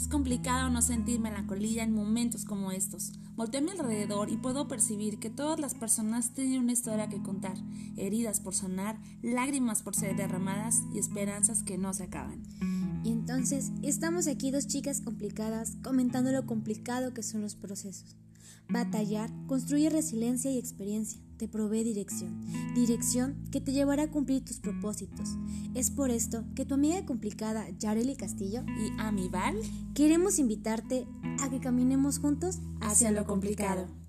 Es complicado no sentir melancolía en momentos como estos. Volteo a mi alrededor y puedo percibir que todas las personas tienen una historia que contar, heridas por sanar, lágrimas por ser derramadas y esperanzas que no se acaban. Y entonces estamos aquí dos chicas complicadas comentando lo complicado que son los procesos. Batallar construye resiliencia y experiencia, te provee dirección, dirección que te llevará a cumplir tus propósitos. Es por esto que tu amiga complicada Yareli Castillo y Amival queremos invitarte a que caminemos juntos hacia, lo complicado.